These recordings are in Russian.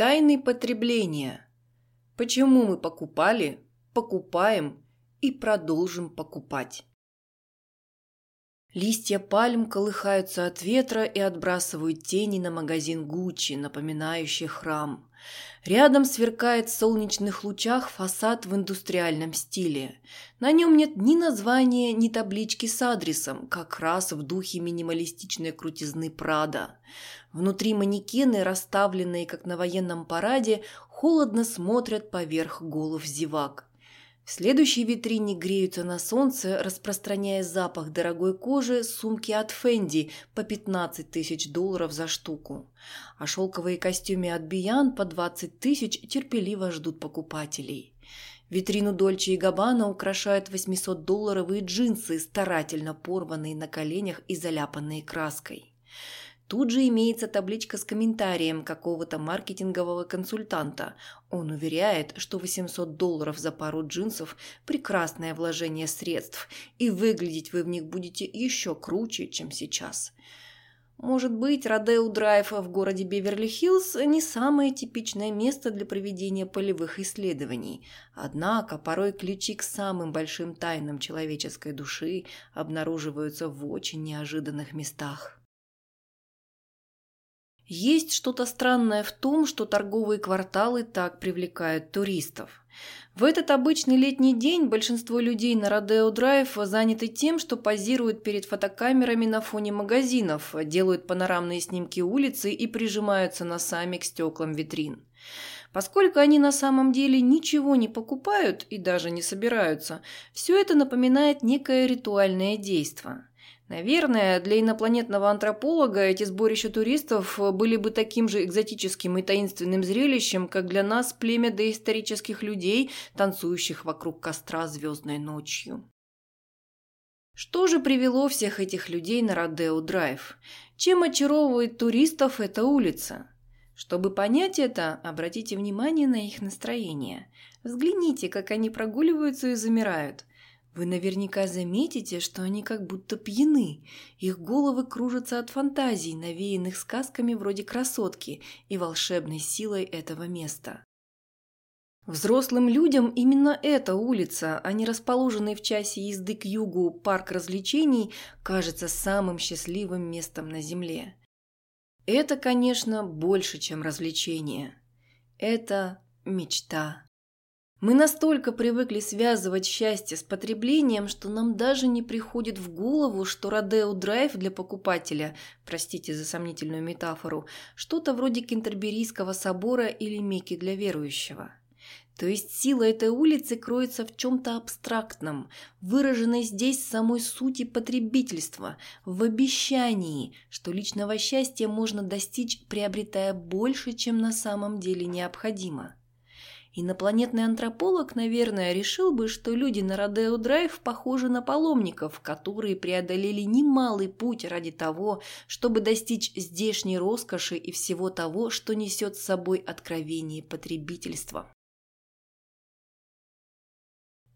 Тайны потребления. Почему мы покупали, покупаем и продолжим покупать? Листья пальм колыхаются от ветра и отбрасывают тени на магазин Гуччи, напоминающий храм. Рядом сверкает в солнечных лучах фасад в индустриальном стиле. На нем нет ни названия, ни таблички с адресом, как раз в духе минималистичной крутизны Прада. Внутри манекены, расставленные как на военном параде, холодно смотрят поверх голов зевак. В следующей витрине греются на солнце, распространяя запах дорогой кожи, сумки от Фенди по 15 тысяч долларов за штуку. А шелковые костюмы от Биян по 20 тысяч терпеливо ждут покупателей. Витрину Дольче и Габбана украшают 800-долларовые джинсы, старательно порванные на коленях и заляпанные краской. Тут же имеется табличка с комментарием какого-то маркетингового консультанта. Он уверяет, что 800 долларов за пару джинсов – прекрасное вложение средств, и выглядеть вы в них будете еще круче, чем сейчас. Может быть, Родео Драйв в городе Беверли-Хиллз не самое типичное место для проведения полевых исследований. Однако порой ключи к самым большим тайнам человеческой души обнаруживаются в очень неожиданных местах. Есть что-то странное в том, что торговые кварталы так привлекают туристов. В этот обычный летний день большинство людей на Родео Драйв заняты тем, что позируют перед фотокамерами на фоне магазинов, делают панорамные снимки улицы и прижимаются носами к стеклам витрин. Поскольку они на самом деле ничего не покупают и даже не собираются, все это напоминает некое ритуальное действие. Наверное, для инопланетного антрополога эти сборища туристов были бы таким же экзотическим и таинственным зрелищем, как для нас племя доисторических людей, танцующих вокруг костра звездной ночью. Что же привело всех этих людей на Родео Драйв? Чем очаровывает туристов эта улица? Чтобы понять это, обратите внимание на их настроение. Взгляните, как они прогуливаются и замирают. Вы наверняка заметите, что они как будто пьяны. Их головы кружатся от фантазий, навеянных сказками вроде «Красотки» и волшебной силой этого места. Взрослым людям именно эта улица, а не расположенный в часе езды к югу парк развлечений, кажется самым счастливым местом на Земле. Это, конечно, больше, чем развлечение. Это мечта. Мы настолько привыкли связывать счастье с потреблением, что нам даже не приходит в голову, что Родео Драйв для покупателя, простите за сомнительную метафору, что-то вроде Кентерберийского собора или Мекки для верующего. То есть сила этой улицы кроется в чем-то абстрактном, выраженной здесь самой сути потребительства, в обещании, что личного счастья можно достичь, приобретая больше, чем на самом деле необходимо. Инопланетный антрополог, наверное, решил бы, что люди на Родео Драйв похожи на паломников, которые преодолели немалый путь ради того, чтобы достичь здешней роскоши и всего того, что несет с собой откровение потребительства.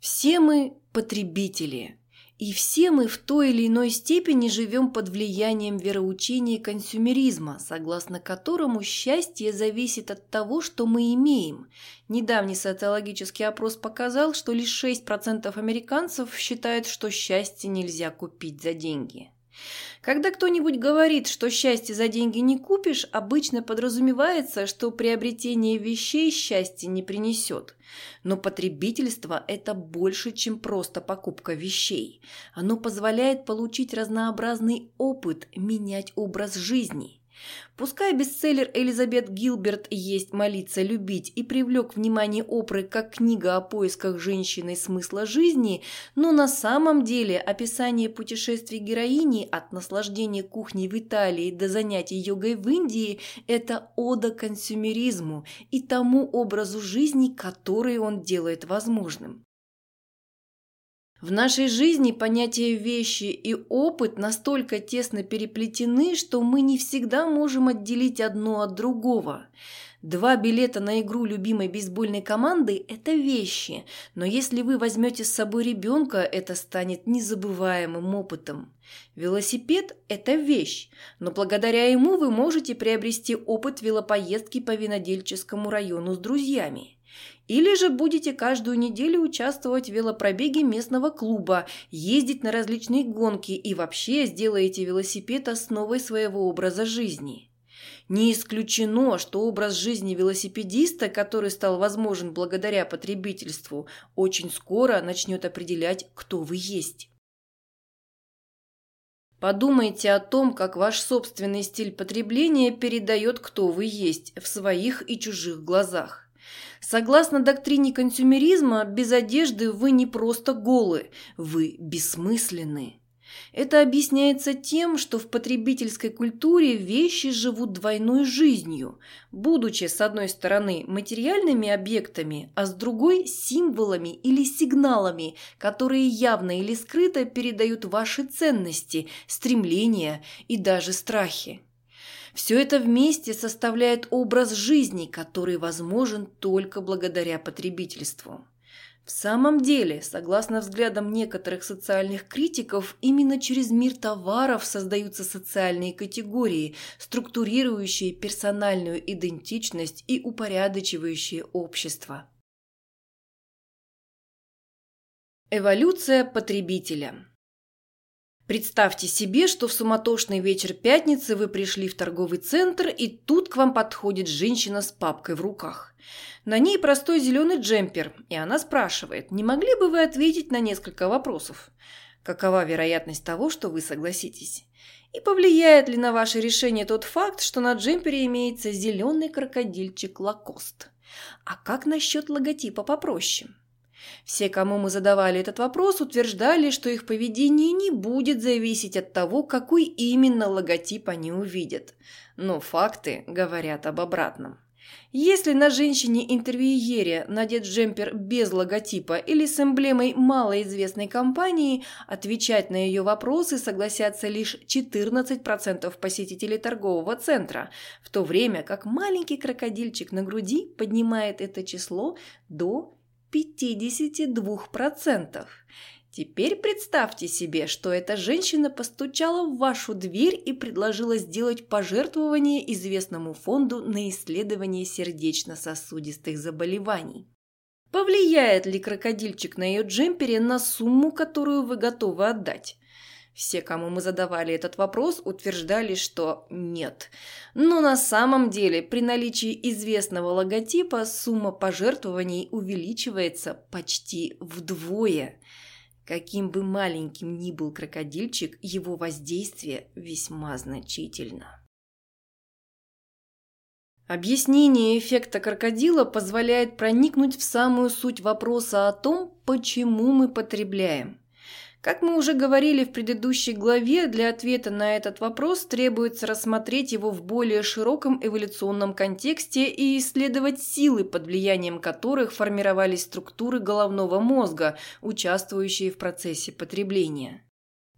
Все мы потребители, и все мы в той или иной степени живем под влиянием вероучения консюмеризма, согласно которому счастье зависит от того, что мы имеем. Недавний социологический опрос показал, что лишь 6% американцев считают, что счастье нельзя купить за деньги. Когда кто-нибудь говорит, что счастье за деньги не купишь, обычно подразумевается, что приобретение вещей счастья не принесет. Но потребительство – это больше, чем просто покупка вещей. Оно позволяет получить разнообразный опыт, менять образ жизни – Пускай бестселлер Элизабет Гилберт «Есть, молиться, любить» и привлек внимание Опры как книга о поисках женщины смысла жизни, но на самом деле описание путешествий героини от наслаждения кухней в Италии до занятий йогой в Индии – это ода консюмеризму и тому образу жизни, который он делает возможным. В нашей жизни понятия вещи и опыт настолько тесно переплетены, что мы не всегда можем отделить одно от другого. Два билета на игру любимой бейсбольной команды – это вещи, но если вы возьмете с собой ребенка, это станет незабываемым опытом. Велосипед – это вещь, но благодаря ему вы можете приобрести опыт велопоездки по винодельческому району с друзьями. Или же будете каждую неделю участвовать в велопробеге местного клуба, ездить на различные гонки и вообще сделаете велосипед основой своего образа жизни. Не исключено, что образ жизни велосипедиста, который стал возможен благодаря потребительству, очень скоро начнет определять, кто вы есть. Подумайте о том, как ваш собственный стиль потребления передает, кто вы есть, в своих и чужих глазах. Согласно доктрине консюмеризма, без одежды вы не просто голы, вы бессмысленны. Это объясняется тем, что в потребительской культуре вещи живут двойной жизнью, будучи, с одной стороны, материальными объектами, а с другой – символами или сигналами, которые явно или скрыто передают ваши ценности, стремления и даже страхи. Все это вместе составляет образ жизни, который возможен только благодаря потребительству. В самом деле, согласно взглядам некоторых социальных критиков, именно через мир товаров создаются социальные категории, структурирующие персональную идентичность и упорядочивающие общество. Эволюция потребителя Представьте себе, что в суматошный вечер пятницы вы пришли в торговый центр, и тут к вам подходит женщина с папкой в руках. На ней простой зеленый джемпер, и она спрашивает, не могли бы вы ответить на несколько вопросов? Какова вероятность того, что вы согласитесь? И повлияет ли на ваше решение тот факт, что на джемпере имеется зеленый крокодильчик Лакост? А как насчет логотипа попроще? Все, кому мы задавали этот вопрос, утверждали, что их поведение не будет зависеть от того, какой именно логотип они увидят. Но факты говорят об обратном. Если на женщине-интервьюере надет джемпер без логотипа или с эмблемой малоизвестной компании, отвечать на ее вопросы согласятся лишь 14% посетителей торгового центра, в то время как маленький крокодильчик на груди поднимает это число до 52%. Теперь представьте себе, что эта женщина постучала в вашу дверь и предложила сделать пожертвование известному фонду на исследование сердечно-сосудистых заболеваний. Повлияет ли крокодильчик на ее джемпере на сумму, которую вы готовы отдать? Все, кому мы задавали этот вопрос, утверждали, что нет. Но на самом деле при наличии известного логотипа сумма пожертвований увеличивается почти вдвое. Каким бы маленьким ни был крокодильчик, его воздействие весьма значительно. Объяснение эффекта крокодила позволяет проникнуть в самую суть вопроса о том, почему мы потребляем. Как мы уже говорили в предыдущей главе, для ответа на этот вопрос требуется рассмотреть его в более широком эволюционном контексте и исследовать силы, под влиянием которых формировались структуры головного мозга, участвующие в процессе потребления.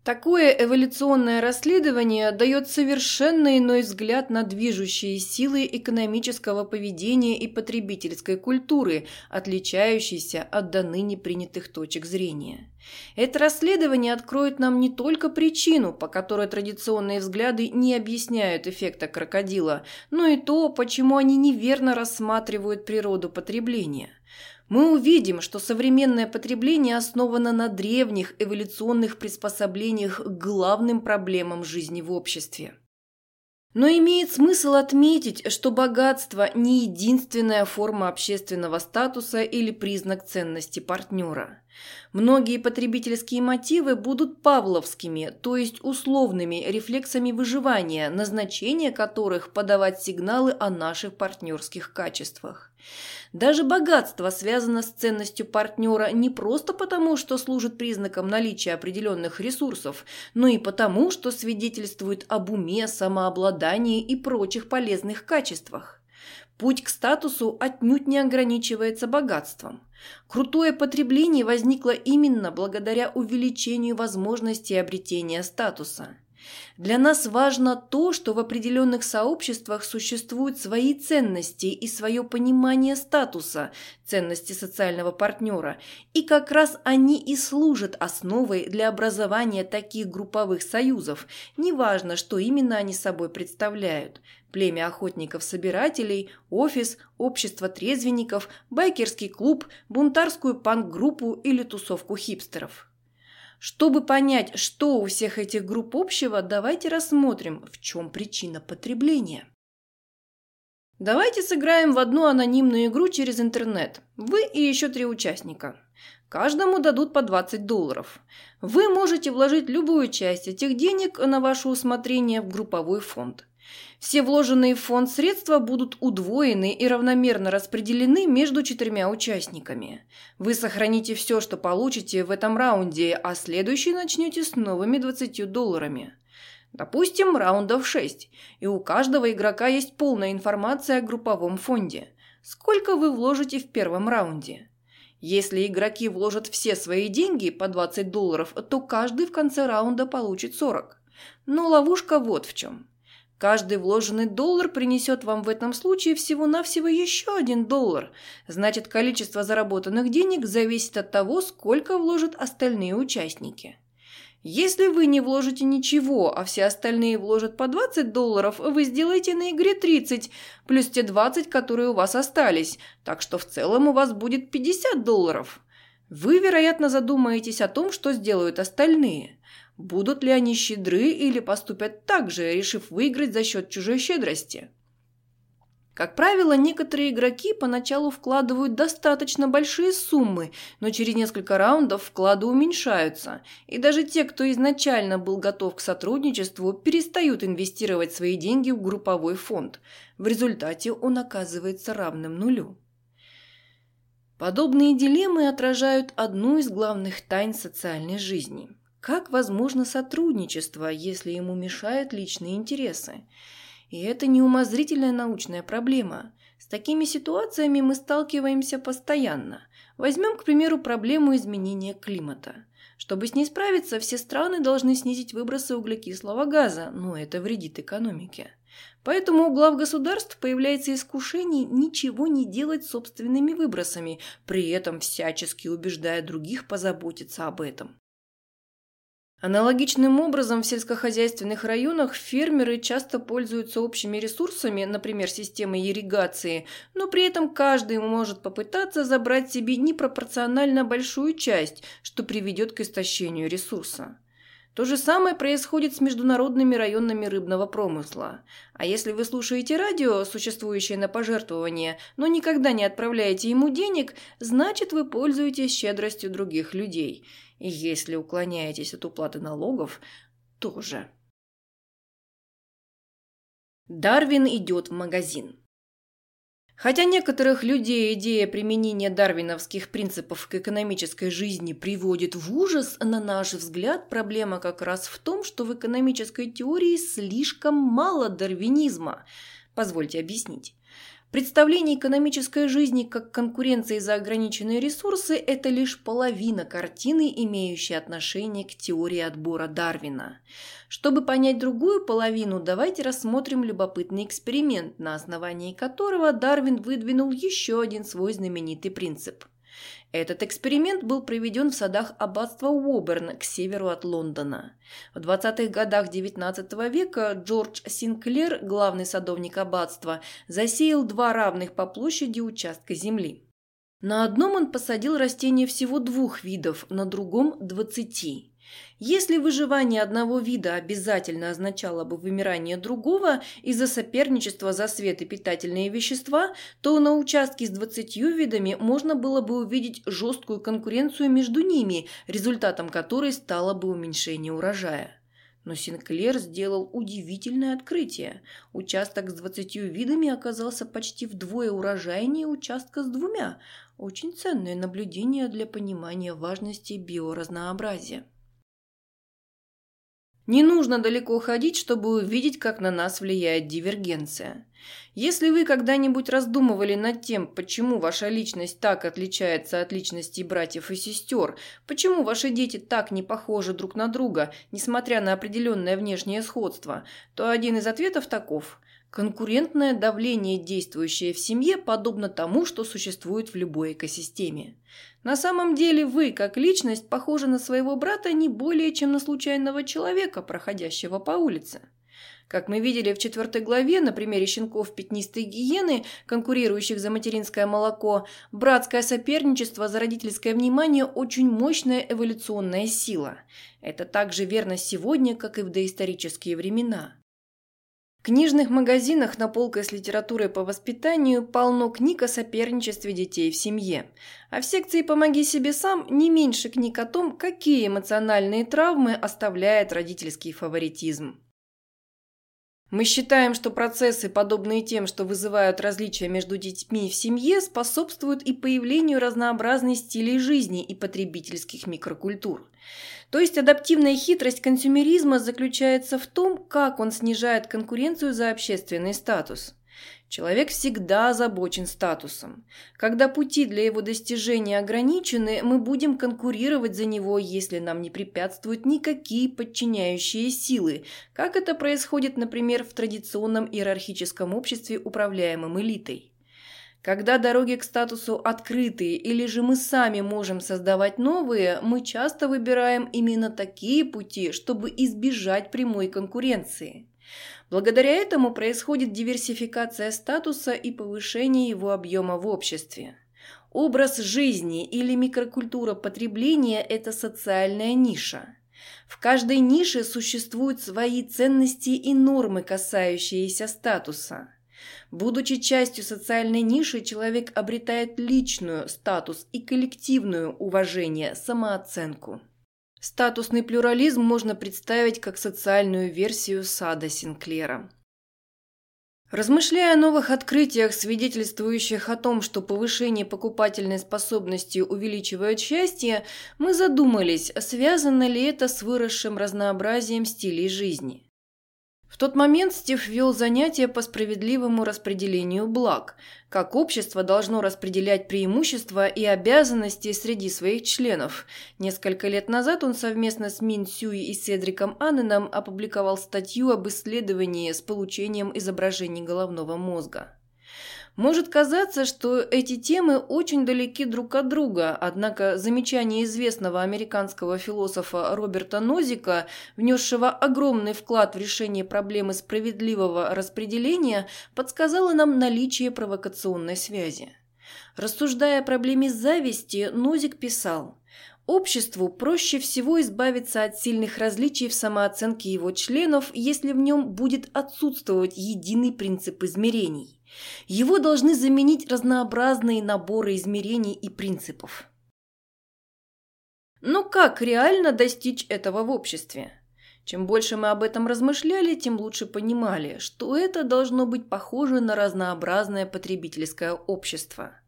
Такое эволюционное расследование дает совершенно иной взгляд на движущие силы экономического поведения и потребительской культуры, отличающиеся от до ныне принятых точек зрения. Это расследование откроет нам не только причину, по которой традиционные взгляды не объясняют эффекта крокодила, но и то, почему они неверно рассматривают природу потребления – мы увидим, что современное потребление основано на древних эволюционных приспособлениях к главным проблемам жизни в обществе. Но имеет смысл отметить, что богатство не единственная форма общественного статуса или признак ценности партнера. Многие потребительские мотивы будут павловскими, то есть условными рефлексами выживания, назначение которых подавать сигналы о наших партнерских качествах. Даже богатство связано с ценностью партнера не просто потому, что служит признаком наличия определенных ресурсов, но и потому, что свидетельствует об уме, самообладании и прочих полезных качествах. Путь к статусу отнюдь не ограничивается богатством. Крутое потребление возникло именно благодаря увеличению возможностей обретения статуса. Для нас важно то, что в определенных сообществах существуют свои ценности и свое понимание статуса, ценности социального партнера, и как раз они и служат основой для образования таких групповых союзов, неважно, что именно они собой представляют – племя охотников-собирателей, офис, общество трезвенников, байкерский клуб, бунтарскую панк-группу или тусовку хипстеров. Чтобы понять, что у всех этих групп общего, давайте рассмотрим, в чем причина потребления. Давайте сыграем в одну анонимную игру через интернет. Вы и еще три участника. Каждому дадут по 20 долларов. Вы можете вложить любую часть этих денег на ваше усмотрение в групповой фонд. Все вложенные в фонд средства будут удвоены и равномерно распределены между четырьмя участниками. Вы сохраните все, что получите в этом раунде, а следующий начнете с новыми 20 долларами. Допустим, раундов 6, и у каждого игрока есть полная информация о групповом фонде. Сколько вы вложите в первом раунде? Если игроки вложат все свои деньги по 20 долларов, то каждый в конце раунда получит 40. Но ловушка вот в чем. Каждый вложенный доллар принесет вам в этом случае всего-навсего еще один доллар. Значит, количество заработанных денег зависит от того, сколько вложат остальные участники. Если вы не вложите ничего, а все остальные вложат по 20 долларов, вы сделаете на игре 30, плюс те 20, которые у вас остались, так что в целом у вас будет 50 долларов. Вы, вероятно, задумаетесь о том, что сделают остальные. Будут ли они щедры или поступят так же, решив выиграть за счет чужой щедрости? Как правило, некоторые игроки поначалу вкладывают достаточно большие суммы, но через несколько раундов вклады уменьшаются, и даже те, кто изначально был готов к сотрудничеству, перестают инвестировать свои деньги в групповой фонд. В результате он оказывается равным нулю. Подобные дилеммы отражают одну из главных тайн социальной жизни – как возможно сотрудничество, если ему мешают личные интересы? И это неумозрительная научная проблема. С такими ситуациями мы сталкиваемся постоянно. Возьмем, к примеру, проблему изменения климата. Чтобы с ней справиться, все страны должны снизить выбросы углекислого газа, но это вредит экономике. Поэтому у глав государств появляется искушение ничего не делать собственными выбросами, при этом всячески убеждая других позаботиться об этом. Аналогичным образом в сельскохозяйственных районах фермеры часто пользуются общими ресурсами, например, системой ирригации, но при этом каждый может попытаться забрать себе непропорционально большую часть, что приведет к истощению ресурса. То же самое происходит с международными районами рыбного промысла. А если вы слушаете радио, существующее на пожертвование, но никогда не отправляете ему денег, значит вы пользуетесь щедростью других людей. И если уклоняетесь от уплаты налогов, тоже. Дарвин идет в магазин. Хотя некоторых людей идея применения дарвиновских принципов к экономической жизни приводит в ужас, на наш взгляд, проблема как раз в том, что в экономической теории слишком мало дарвинизма. Позвольте объяснить. Представление экономической жизни как конкуренции за ограниченные ресурсы – это лишь половина картины, имеющей отношение к теории отбора Дарвина. Чтобы понять другую половину, давайте рассмотрим любопытный эксперимент, на основании которого Дарвин выдвинул еще один свой знаменитый принцип – этот эксперимент был проведен в садах аббатства Уоберн к северу от Лондона. В 20-х годах XIX века Джордж Синклер, главный садовник аббатства, засеял два равных по площади участка земли. На одном он посадил растения всего двух видов, на другом – двадцати. Если выживание одного вида обязательно означало бы вымирание другого из-за соперничества за свет и питательные вещества, то на участке с двадцатью видами можно было бы увидеть жесткую конкуренцию между ними, результатом которой стало бы уменьшение урожая. Но Синклер сделал удивительное открытие. Участок с двадцатью видами оказался почти вдвое урожайнее участка с двумя. Очень ценное наблюдение для понимания важности биоразнообразия. Не нужно далеко ходить, чтобы увидеть, как на нас влияет дивергенция. Если вы когда-нибудь раздумывали над тем, почему ваша личность так отличается от личностей братьев и сестер, почему ваши дети так не похожи друг на друга, несмотря на определенное внешнее сходство, то один из ответов таков – Конкурентное давление, действующее в семье, подобно тому, что существует в любой экосистеме. На самом деле вы, как личность, похожи на своего брата не более, чем на случайного человека, проходящего по улице. Как мы видели в четвертой главе на примере щенков пятнистой гиены, конкурирующих за материнское молоко, братское соперничество за родительское внимание – очень мощная эволюционная сила. Это также верно сегодня, как и в доисторические времена. Книжных магазинах на полках с литературой по воспитанию полно книг о соперничестве детей в семье. А в секции «Помоги себе сам» не меньше книг о том, какие эмоциональные травмы оставляет родительский фаворитизм. Мы считаем, что процессы, подобные тем, что вызывают различия между детьми в семье, способствуют и появлению разнообразных стилей жизни и потребительских микрокультур. То есть адаптивная хитрость консюмеризма заключается в том, как он снижает конкуренцию за общественный статус. Человек всегда озабочен статусом. Когда пути для его достижения ограничены, мы будем конкурировать за него, если нам не препятствуют никакие подчиняющие силы, как это происходит, например, в традиционном иерархическом обществе, управляемом элитой. Когда дороги к статусу открытые или же мы сами можем создавать новые, мы часто выбираем именно такие пути, чтобы избежать прямой конкуренции. Благодаря этому происходит диверсификация статуса и повышение его объема в обществе. Образ жизни или микрокультура потребления – это социальная ниша. В каждой нише существуют свои ценности и нормы, касающиеся статуса. Будучи частью социальной ниши, человек обретает личную статус и коллективную уважение, самооценку. Статусный плюрализм можно представить как социальную версию сада Синклера. Размышляя о новых открытиях, свидетельствующих о том, что повышение покупательной способности увеличивает счастье, мы задумались, связано ли это с выросшим разнообразием стилей жизни. В тот момент Стив вел занятия по справедливому распределению благ, как общество должно распределять преимущества и обязанности среди своих членов. Несколько лет назад он совместно с Мин Сюи и Седриком Анненом опубликовал статью об исследовании с получением изображений головного мозга. Может казаться, что эти темы очень далеки друг от друга, однако замечание известного американского философа Роберта Нозика, внесшего огромный вклад в решение проблемы справедливого распределения, подсказало нам наличие провокационной связи. Рассуждая о проблеме зависти, Нозик писал – Обществу проще всего избавиться от сильных различий в самооценке его членов, если в нем будет отсутствовать единый принцип измерений. Его должны заменить разнообразные наборы измерений и принципов. Но как реально достичь этого в обществе? Чем больше мы об этом размышляли, тем лучше понимали, что это должно быть похоже на разнообразное потребительское общество –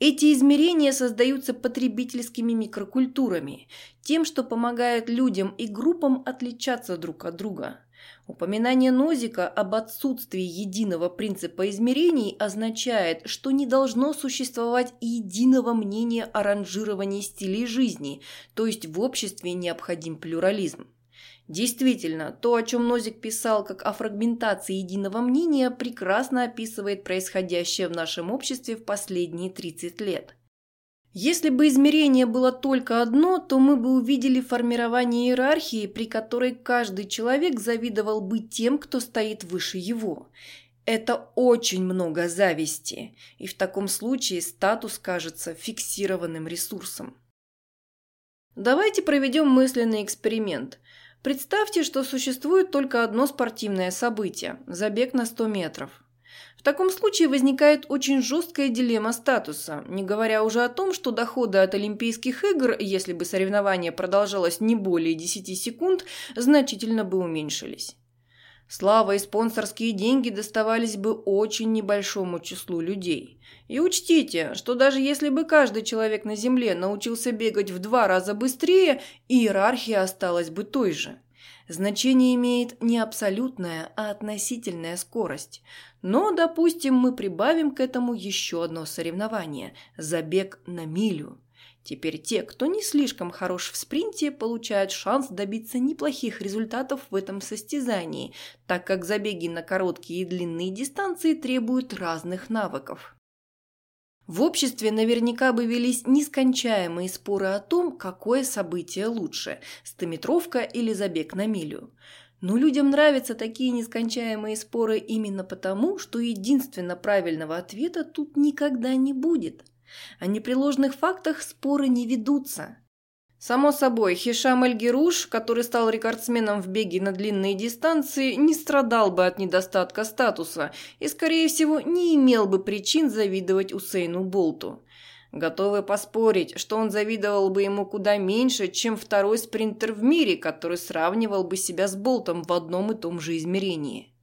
эти измерения создаются потребительскими микрокультурами, тем, что помогает людям и группам отличаться друг от друга. Упоминание Нозика об отсутствии единого принципа измерений означает, что не должно существовать единого мнения о ранжировании стилей жизни, то есть в обществе необходим плюрализм. Действительно, то, о чем Нозик писал как о фрагментации единого мнения, прекрасно описывает происходящее в нашем обществе в последние 30 лет. Если бы измерение было только одно, то мы бы увидели формирование иерархии, при которой каждый человек завидовал бы тем, кто стоит выше его. Это очень много зависти, и в таком случае статус кажется фиксированным ресурсом. Давайте проведем мысленный эксперимент. Представьте, что существует только одно спортивное событие – забег на 100 метров. В таком случае возникает очень жесткая дилемма статуса, не говоря уже о том, что доходы от Олимпийских игр, если бы соревнование продолжалось не более 10 секунд, значительно бы уменьшились. Слава и спонсорские деньги доставались бы очень небольшому числу людей. И учтите, что даже если бы каждый человек на Земле научился бегать в два раза быстрее, иерархия осталась бы той же. Значение имеет не абсолютная, а относительная скорость. Но, допустим, мы прибавим к этому еще одно соревнование – забег на милю. Теперь те, кто не слишком хорош в спринте, получают шанс добиться неплохих результатов в этом состязании, так как забеги на короткие и длинные дистанции требуют разных навыков. В обществе наверняка бы велись нескончаемые споры о том, какое событие лучше – стометровка или забег на милю. Но людям нравятся такие нескончаемые споры именно потому, что единственно правильного ответа тут никогда не будет – о непреложных фактах споры не ведутся. Само собой, Хишам Эль-Геруш, который стал рекордсменом в беге на длинные дистанции, не страдал бы от недостатка статуса и, скорее всего, не имел бы причин завидовать Усейну Болту. Готовы поспорить, что он завидовал бы ему куда меньше, чем второй спринтер в мире, который сравнивал бы себя с Болтом в одном и том же измерении.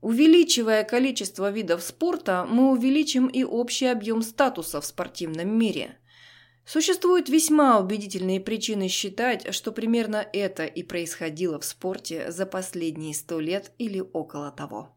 Увеличивая количество видов спорта, мы увеличим и общий объем статуса в спортивном мире. Существуют весьма убедительные причины считать, что примерно это и происходило в спорте за последние сто лет или около того.